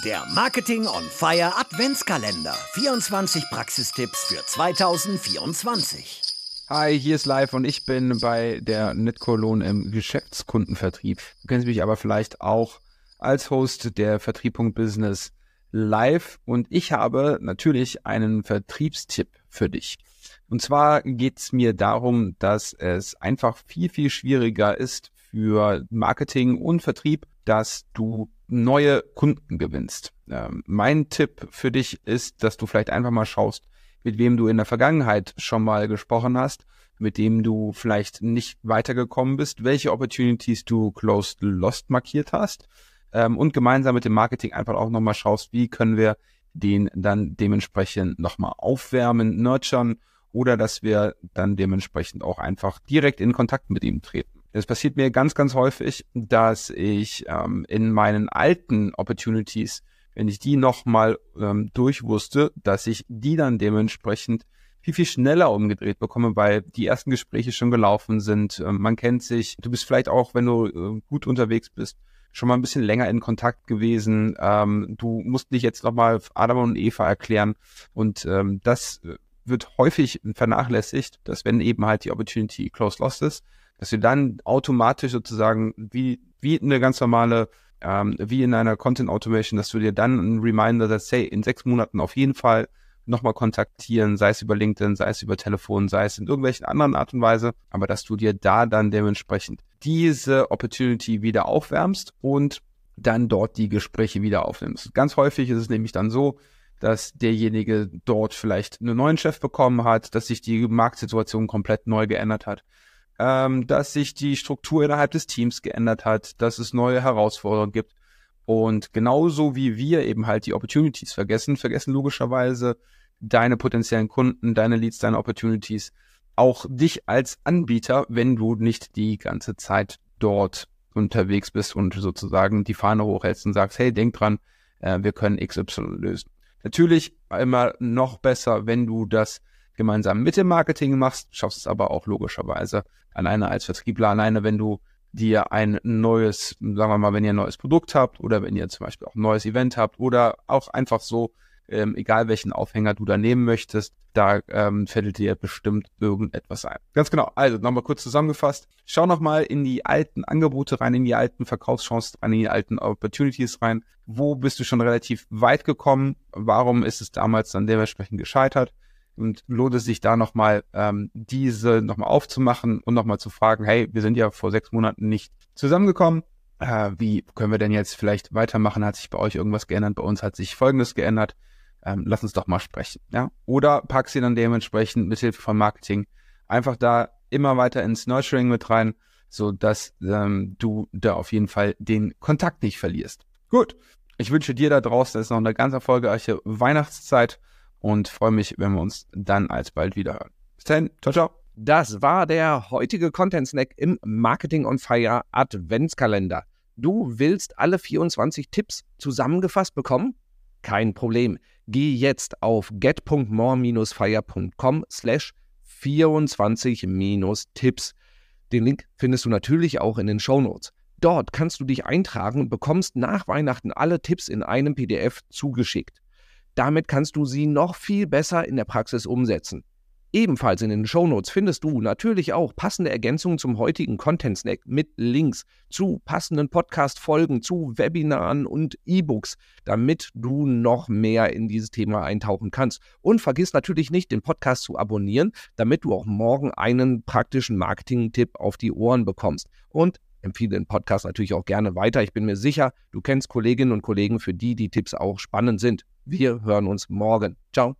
Der Marketing on Fire Adventskalender. 24 Praxistipps für 2024. Hi, hier ist Live und ich bin bei der Netcolon im Geschäftskundenvertrieb. Du kennst mich aber vielleicht auch als Host der Vertrieb.business live und ich habe natürlich einen Vertriebstipp für dich. Und zwar geht es mir darum, dass es einfach viel, viel schwieriger ist für Marketing und Vertrieb, dass du neue Kunden gewinnst. Ähm, mein Tipp für dich ist, dass du vielleicht einfach mal schaust, mit wem du in der Vergangenheit schon mal gesprochen hast, mit dem du vielleicht nicht weitergekommen bist, welche Opportunities du closed lost markiert hast ähm, und gemeinsam mit dem Marketing einfach auch nochmal schaust, wie können wir den dann dementsprechend nochmal aufwärmen, nurturen oder dass wir dann dementsprechend auch einfach direkt in Kontakt mit ihm treten. Es passiert mir ganz, ganz häufig, dass ich ähm, in meinen alten Opportunities, wenn ich die nochmal ähm, durchwusste, dass ich die dann dementsprechend viel, viel schneller umgedreht bekomme, weil die ersten Gespräche schon gelaufen sind. Ähm, man kennt sich. Du bist vielleicht auch, wenn du äh, gut unterwegs bist, schon mal ein bisschen länger in Kontakt gewesen. Ähm, du musst dich jetzt nochmal Adam und Eva erklären. Und ähm, das wird häufig vernachlässigt, dass wenn eben halt die Opportunity close lost ist, dass du dann automatisch sozusagen wie, wie eine ganz normale, ähm, wie in einer Content Automation, dass du dir dann einen Reminder setzt, hey, in sechs Monaten auf jeden Fall nochmal kontaktieren, sei es über LinkedIn, sei es über Telefon, sei es in irgendwelchen anderen Art und Weise, aber dass du dir da dann dementsprechend diese Opportunity wieder aufwärmst und dann dort die Gespräche wieder aufnimmst. Ganz häufig ist es nämlich dann so, dass derjenige dort vielleicht einen neuen Chef bekommen hat, dass sich die Marktsituation komplett neu geändert hat, ähm, dass sich die Struktur innerhalb des Teams geändert hat, dass es neue Herausforderungen gibt. Und genauso wie wir eben halt die Opportunities vergessen, vergessen logischerweise deine potenziellen Kunden, deine Leads, deine Opportunities, auch dich als Anbieter, wenn du nicht die ganze Zeit dort unterwegs bist und sozusagen die Fahne hochhältst und sagst, hey, denk dran, äh, wir können XY lösen. Natürlich immer noch besser, wenn du das gemeinsam mit dem Marketing machst, schaffst es aber auch logischerweise alleine als Vertriebler, alleine wenn du dir ein neues, sagen wir mal, wenn ihr ein neues Produkt habt oder wenn ihr zum Beispiel auch ein neues Event habt oder auch einfach so, ähm, egal welchen Aufhänger du da nehmen möchtest, da ähm, fällt dir bestimmt irgendetwas ein. Ganz genau. Also nochmal kurz zusammengefasst. Schau nochmal in die alten Angebote rein, in die alten Verkaufschancen rein, in die alten Opportunities rein. Wo bist du schon relativ weit gekommen? Warum ist es damals dann dementsprechend gescheitert? Und lohnt es sich da nochmal ähm, diese nochmal aufzumachen und nochmal zu fragen, hey, wir sind ja vor sechs Monaten nicht zusammengekommen. Äh, wie können wir denn jetzt vielleicht weitermachen? Hat sich bei euch irgendwas geändert? Bei uns hat sich Folgendes geändert. Ähm, lass uns doch mal sprechen. Ja? Oder pack sie dann dementsprechend mit Hilfe von Marketing einfach da immer weiter ins Nurturing mit rein, so dass ähm, du da auf jeden Fall den Kontakt nicht verlierst. Gut. Ich wünsche dir da draußen jetzt noch eine ganz erfolgreiche Weihnachtszeit und freue mich, wenn wir uns dann alsbald wieder hören. Bis dahin, ciao, ciao. Das war der heutige Content Snack im Marketing on Fire Adventskalender. Du willst alle 24 Tipps zusammengefasst bekommen? Kein Problem. Geh jetzt auf get.more-fire.com slash 24-Tipps. Den Link findest du natürlich auch in den Show Notes. Dort kannst du dich eintragen und bekommst nach Weihnachten alle Tipps in einem PDF zugeschickt. Damit kannst du sie noch viel besser in der Praxis umsetzen. Ebenfalls in den Shownotes findest du natürlich auch passende Ergänzungen zum heutigen Content Snack mit Links zu passenden Podcast-Folgen, zu Webinaren und E-Books, damit du noch mehr in dieses Thema eintauchen kannst. Und vergiss natürlich nicht, den Podcast zu abonnieren, damit du auch morgen einen praktischen Marketing-Tipp auf die Ohren bekommst. Und empfehle den Podcast natürlich auch gerne weiter. Ich bin mir sicher, du kennst Kolleginnen und Kollegen, für die die Tipps auch spannend sind. Wir hören uns morgen. Ciao.